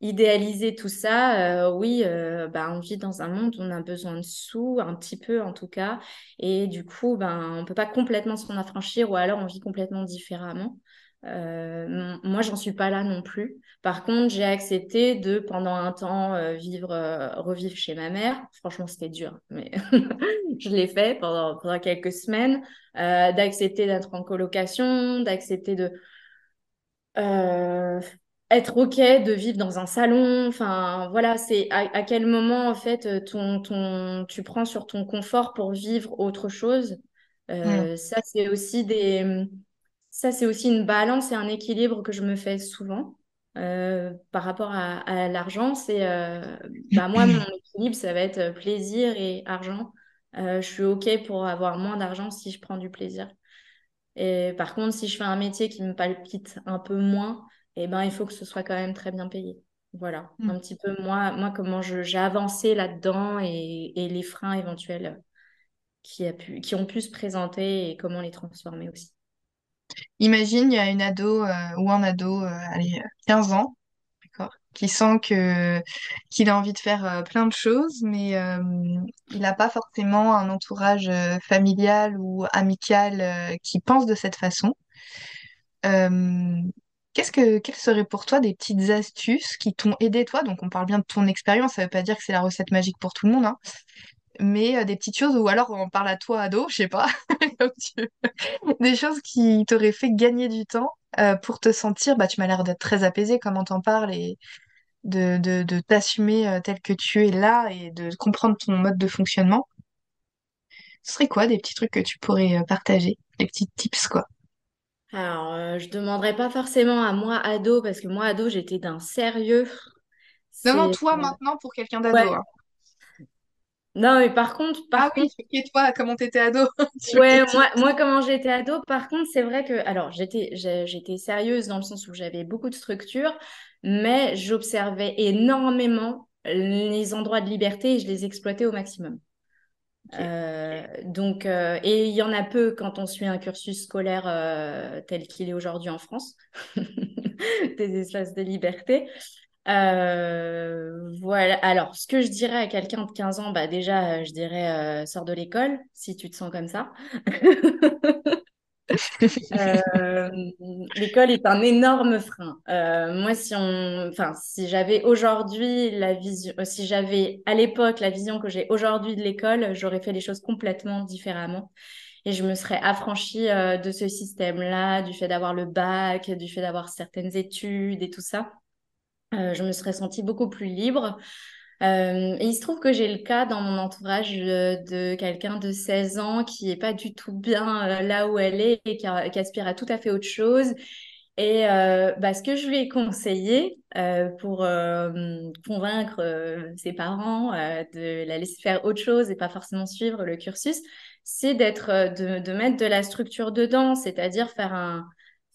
idéaliser tout ça, euh, oui, euh, bah, on vit dans un monde où on a besoin de sous, un petit peu en tout cas, et du coup, ben, on ne peut pas complètement s'en affranchir ou alors on vit complètement différemment. Euh, moi, j'en suis pas là non plus. Par contre, j'ai accepté de, pendant un temps, vivre, revivre chez ma mère. Franchement, c'était dur, mais je l'ai fait pendant, pendant quelques semaines. d'accepter d'être en colocation, d'accepter de être OK de vivre dans un salon. Enfin, voilà, c'est à, quel moment, en fait, euh, ton, ton, tu prends sur ton confort pour vivre autre chose? Euh, ça, c'est aussi des... Ça, c'est aussi une balance et un équilibre que je me fais souvent euh, par rapport à, l'argent. C'est, bah, moi, mon équilibre, ça va être plaisir et argent. je suis OK pour avoir moins d'argent si je prends du plaisir. Et par contre, si je fais un métier qui me palpite un peu moins, eh ben, il faut que ce soit quand même très bien payé. Voilà, mm. un petit peu moi, moi comment j'ai avancé là-dedans et, et, les freins éventuels qui, a pu, qui ont pu se présenter et comment les transformer aussi. Imagine, il y a une ado euh, ou un ado, euh, allez, 15 ans, d'accord, qui sent qu'il a envie de faire euh, plein de choses, mais il n'a pas forcément un entourage familial ou amical qui pense de cette façon. Qu'est-ce que, quelles seraient pour toi des petites astuces qui t'ont aidé, toi? Donc, on parle bien de ton expérience, ça veut pas dire que c'est la recette magique pour tout le monde, hein, mais euh, des petites choses, ou alors on parle à toi, ado, je sais pas, des choses qui t'auraient fait gagner du temps euh, pour te sentir, bah, tu m'as l'air d'être très apaisé comment t'en parles et de, de, de t'assumer euh, tel que tu es là et de comprendre ton mode de fonctionnement. Ce serait quoi des petits trucs que tu pourrais partager, des petits tips, quoi? Alors, je demanderais pas forcément à moi, ado, parce que moi, ado, j'étais d'un sérieux. Non, toi, maintenant, pour quelqu'un d'ado. Hein. Non, mais par contre, par Ah oui, et toi, comment t'étais ado? ouais, moi, moi, comment j'étais ado, par contre, c'est vrai que, alors, j'étais, j'étais sérieuse dans le sens où j'avais beaucoup de structure, mais j'observais énormément les endroits de liberté et je les exploitais au maximum. Euh, donc, euh, et il y en a peu quand on suit un cursus scolaire euh, tel qu'il est aujourd'hui en France, des espaces de liberté. Voilà. Alors, ce que je dirais à quelqu'un de 15 ans, bah déjà, je dirais sors de l'école si tu te sens comme ça. Euh, l'école est un énorme frein. Euh, moi, si on, enfin, si j'avais aujourd'hui la vision, euh, si j'avais à l'époque la vision que j'ai aujourd'hui de l'école, j'aurais fait les choses complètement différemment. Et je me serais affranchie de ce système-là, du fait d'avoir le bac, du fait d'avoir certaines études et tout ça. Je me serais sentie beaucoup plus libre. Euh, il se trouve que j'ai le cas dans mon entourage de, quelqu'un de 16 ans qui n'est pas du tout bien euh, là où elle est et qui, aspire à tout à fait autre chose. Et euh, bah, ce que je lui ai conseillé euh, pour euh, convaincre ses parents de la laisser faire autre chose et pas forcément suivre le cursus, c'est d'être, de, mettre de la structure dedans, c'est-à-dire faire un,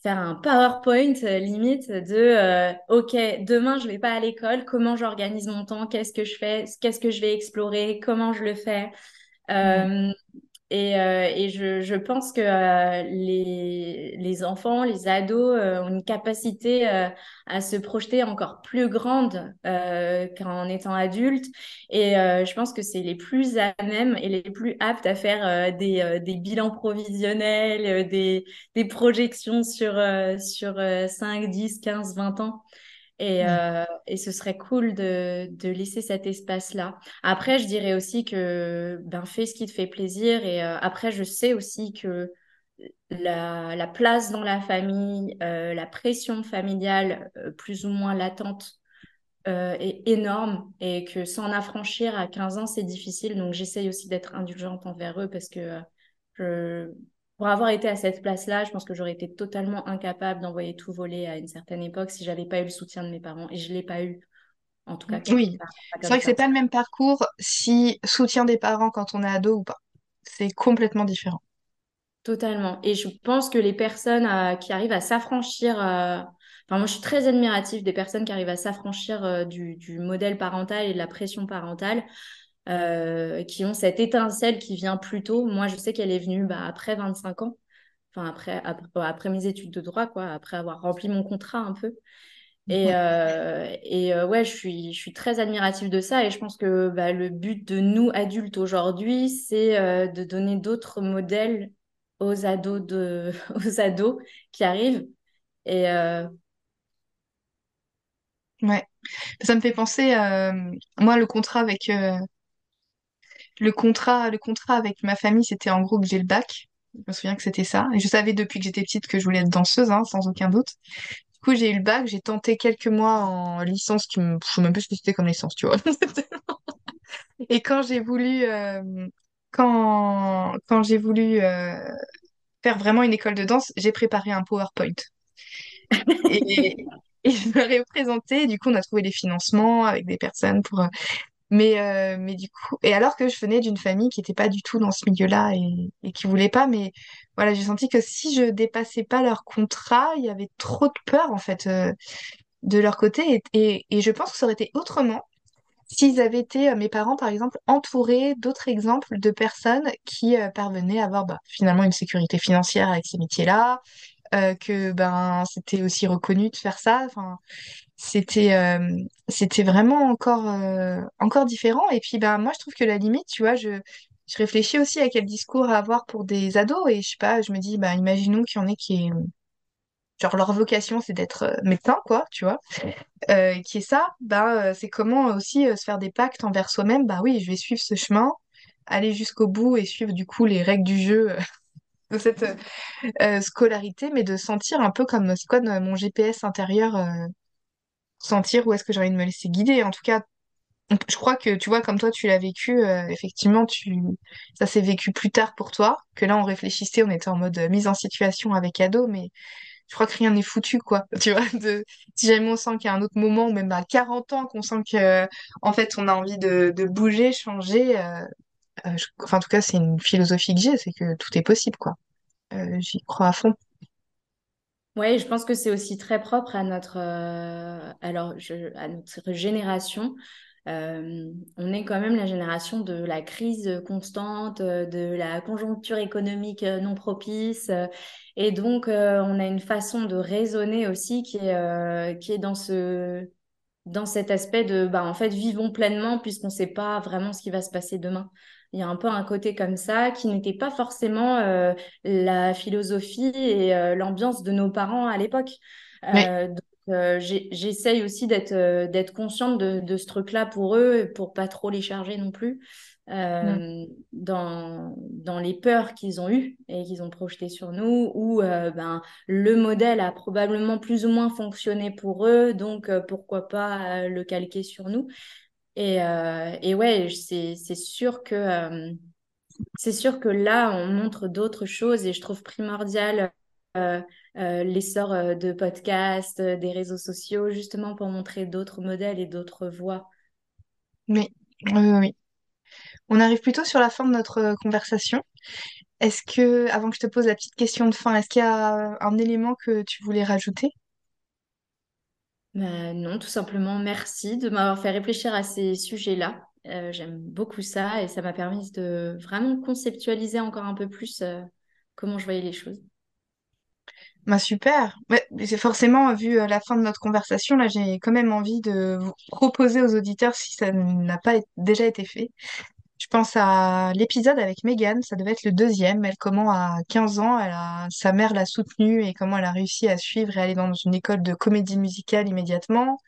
faire un PowerPoint limite de OK, demain je vais pas à l'école, comment j'organise mon temps, qu'est-ce que je fais, qu'est-ce que je vais explorer, comment je le fais. Mmh. Et, euh, et je, je, pense que euh, les, les, enfants, les ados euh, ont une capacité à se projeter encore plus grande qu'en étant adultes. Et je pense que c'est les plus à même et les plus aptes à faire des, des, bilans provisionnels, des, des projections sur, sur 5, 10, 15, 20 ans. Et, euh, et, ce serait cool de, de laisser cet espace-là. Après, je dirais aussi que ben, fais ce qui te fait plaisir. Et euh, après, je sais aussi que la, la place dans la famille, euh, la pression familiale plus ou moins latente est énorme et que s'en affranchir à 15 ans, c'est difficile. Donc, j'essaye aussi d'être indulgente envers eux parce que je, pour avoir été à cette place-là, je pense que j'aurais été totalement incapable d'envoyer tout voler à une certaine époque si j'avais pas eu le soutien de mes parents. Et je l'ai pas eu, en tout cas. Oui, c'est vrai que c'est pas le même parcours si soutien des parents quand on est ado ou pas. C'est complètement différent. Totalement. Et je pense que les personnes euh, qui arrivent à s'affranchir, euh, enfin moi je suis très admirative des personnes qui arrivent à s'affranchir euh, du, du, modèle parental et de la pression parentale. Euh, qui ont cette étincelle qui vient plus tôt. Moi, je sais qu'elle est venue bah, après 25 ans, enfin après, après, mes études de droit, quoi, après avoir rempli mon contrat un peu. Et, euh, et euh, ouais, je suis, je suis très admirative de ça et je pense que bah, le but de nous adultes aujourd'hui, c'est de donner d'autres modèles aux ados, de, aux ados qui arrivent. Et Ouais, ça me fait penser, moi, le contrat avec, le contrat, le contrat avec ma famille, c'était en gros que j'ai le bac. Je me souviens que c'était ça. Je savais depuis que j'étais petite que je voulais être danseuse, hein, sans aucun doute. Du coup, j'ai eu le bac, j'ai tenté quelques mois en licence qui me... Je sais même plus ce que c'était comme licence, tu vois. Et quand j'ai voulu... Euh, quand, quand j'ai voulu euh, faire vraiment une école de danse, j'ai préparé un PowerPoint. et, je me l'ai présenté. Du coup, on a trouvé les financements avec des personnes pour mais, euh, mais du coup, et alors que je venais d'une famille qui n'était pas du tout dans ce milieu-là et, et qui voulait pas, mais voilà, j'ai senti que si je dépassais pas leur contrat, il y avait trop de peur en fait euh, de leur côté. Et, et, je pense que ça aurait été autrement s'ils avaient été, euh, mes parents par exemple, entourés d'autres exemples de personnes qui parvenaient à avoir bah, finalement une sécurité financière avec ces métiers-là, que ben c'était aussi reconnu de faire ça. Enfin, c'était euh, c'était vraiment encore euh, encore différent. Et puis ben moi je trouve que la limite tu vois je je réfléchis aussi à quel discours à avoir pour des ados. Et je sais pas je me dis ben imaginons qu'il y en ait qui est genre leur vocation c'est d'être euh, médecin quoi tu vois. Qui est ça ben c'est comment aussi se faire des pactes envers soi-même. Bah oui je vais suivre ce chemin aller jusqu'au bout et suivre du coup les règles du jeu de cette scolarité mais de sentir un peu comme c'est quoi mon GPS intérieur sentir où est-ce que j'ai envie de me laisser guider. En tout cas, je crois que tu vois, comme toi, tu l'as vécu, euh, effectivement, tu... ça s'est vécu plus tard pour toi, que là, on réfléchissait, on était en mode euh, mise en situation avec ado, mais je crois que rien n'est foutu, quoi. Tu vois, de... si jamais on sent qu'il y a un autre moment, même à 40 ans, qu'on sent que, en fait, on a envie de, de bouger, changer, euh, enfin, en tout cas, c'est une philosophie que j'ai, c'est que tout est possible, quoi. J'y crois à fond. Oui, je pense que c'est aussi très propre à notre, euh, alors, à notre génération. Euh, on est quand même la génération de la crise constante, de la conjoncture économique non propice. et donc, euh, on a une façon de raisonner aussi qui est, qui est dans, ce, dans cet aspect de, bah, en fait, vivons pleinement puisqu'on ne sait pas vraiment ce qui va se passer demain. Il y a un peu un côté comme ça qui n'était pas forcément euh, la philosophie et euh, l'ambiance de nos parents à l'époque. Euh, donc, j'essaye aussi d'être consciente de, de ce truc-là pour eux, pour pas trop les charger non plus. Mm. dans, dans les peurs qu'ils ont eues et qu'ils ont projetées sur nous, où ben, le modèle a probablement plus ou moins fonctionné pour eux, donc pourquoi pas le calquer sur nous. Et, euh, et ouais, c'est sûr que euh, c'est sûr que là, on montre d'autres choses et je trouve primordial l'essor de podcasts, des réseaux sociaux, justement pour montrer d'autres modèles et d'autres voies. Oui, oui, oui. On arrive plutôt sur la fin de notre conversation. Est-ce que, avant que je te pose la petite question de fin, est-ce qu'il y a un élément que tu voulais rajouter? Bah, non, tout simplement, merci de m'avoir fait réfléchir à ces sujets-là. Euh, j'aime beaucoup ça et ça m'a permis de vraiment conceptualiser encore un peu plus euh, comment je voyais les choses. Bah super. C'est forcément, vu euh, la fin de notre conversation, là, j'ai quand même envie de vous proposer aux auditeurs, si ça n'a pas déjà été fait, je pense à l'épisode avec Megan, ça devait être le deuxième. Elle, comment à 15 ans, sa mère l'a soutenue et comment elle a réussi à suivre et aller dans une école de comédie musicale immédiatement.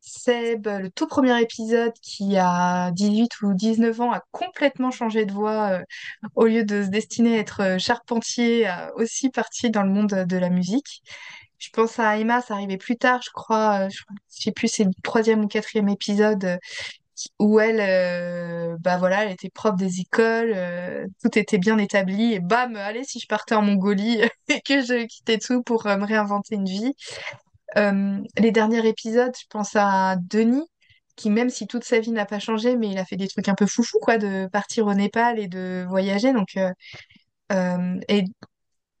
Seb, le tout premier épisode qui a 18 ou 19 ans a complètement changé de voix. euh, au lieu de se destiner à être euh, charpentier, a aussi parti dans le monde de la musique. Je pense à Emma, ça arrivait plus tard, je crois. euh, je, je sais plus, c'est le troisième ou quatrième épisode euh, où elle, euh, bah voilà, elle était prof des écoles, euh, tout était bien établi, et bam, allez, si je partais en Mongolie et que je quittais tout pour euh, me réinventer une vie. Les derniers épisodes, je pense à Denis, qui même si toute sa vie n'a pas changé, mais il a fait des trucs un peu foufou, quoi, de partir au Népal et de voyager, donc... et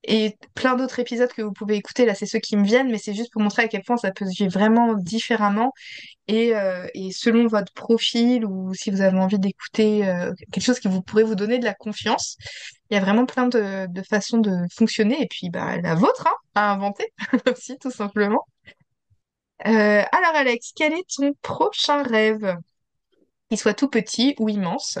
et plein d'autres épisodes que vous pouvez écouter, là, c'est ceux qui me viennent, mais c'est juste pour montrer à quel point ça peut se vivre vraiment différemment. Et, euh, et selon votre profil ou si vous avez envie d'écouter euh, quelque chose qui vous pourrait vous donner de la confiance, il y a vraiment plein de, de façons de fonctionner. Et puis, bah, la vôtre, hein, à inventer aussi, tout simplement. Euh, alors, Alex, quel est ton prochain rêve? Qu'il soit tout petit ou immense?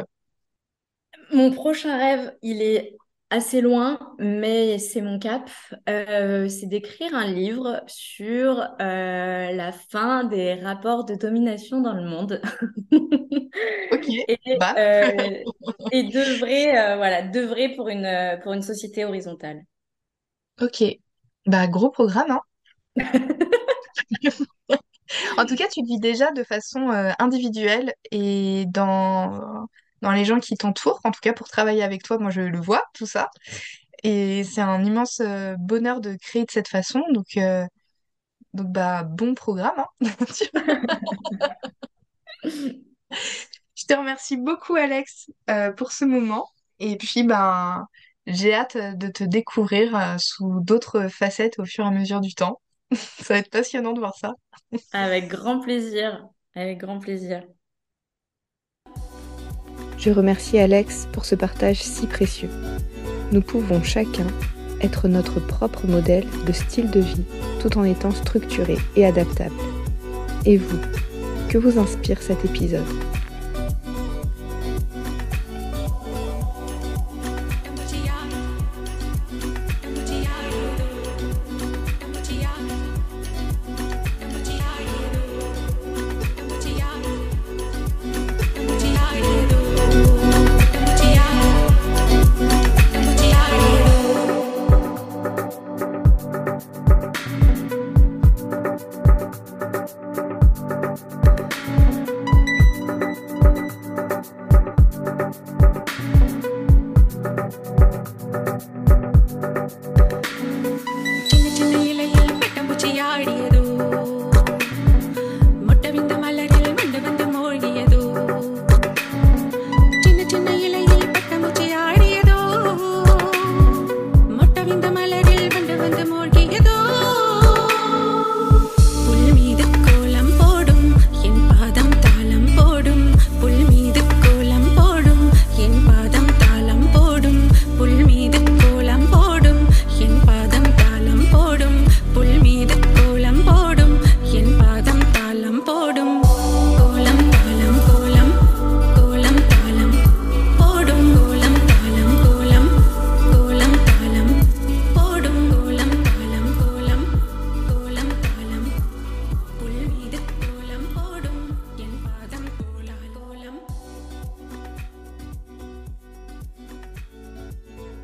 Mon prochain rêve, il est assez loin, mais c'est mon cap. Euh, c'est d'écrire un livre sur euh, la fin des rapports de domination dans le monde. Ok, Et, bah, euh, et d'œuvrer, voilà, d'œuvrer pour une, pour une société horizontale. ok. Bah, gros programme, hein. En tout cas, tu le vis déjà de façon individuelle et dans, dans les gens qui t'entourent. En tout cas, pour travailler avec toi, moi, je le vois, tout ça. Et c'est un immense euh, bonheur de créer de cette façon. Donc, euh, donc bah, bon programme, hein. Je te remercie beaucoup, Alex, euh, pour ce moment. Et puis, ben, j'ai hâte de te découvrir sous d'autres facettes au fur et à mesure du temps. Ça va être passionnant de voir ça. Avec grand plaisir, avec grand plaisir. Je remercie Alex pour ce partage si précieux. Nous pouvons chacun être notre propre modèle de style de vie tout en étant structuré et adaptable. Et vous, que vous inspire cet épisode?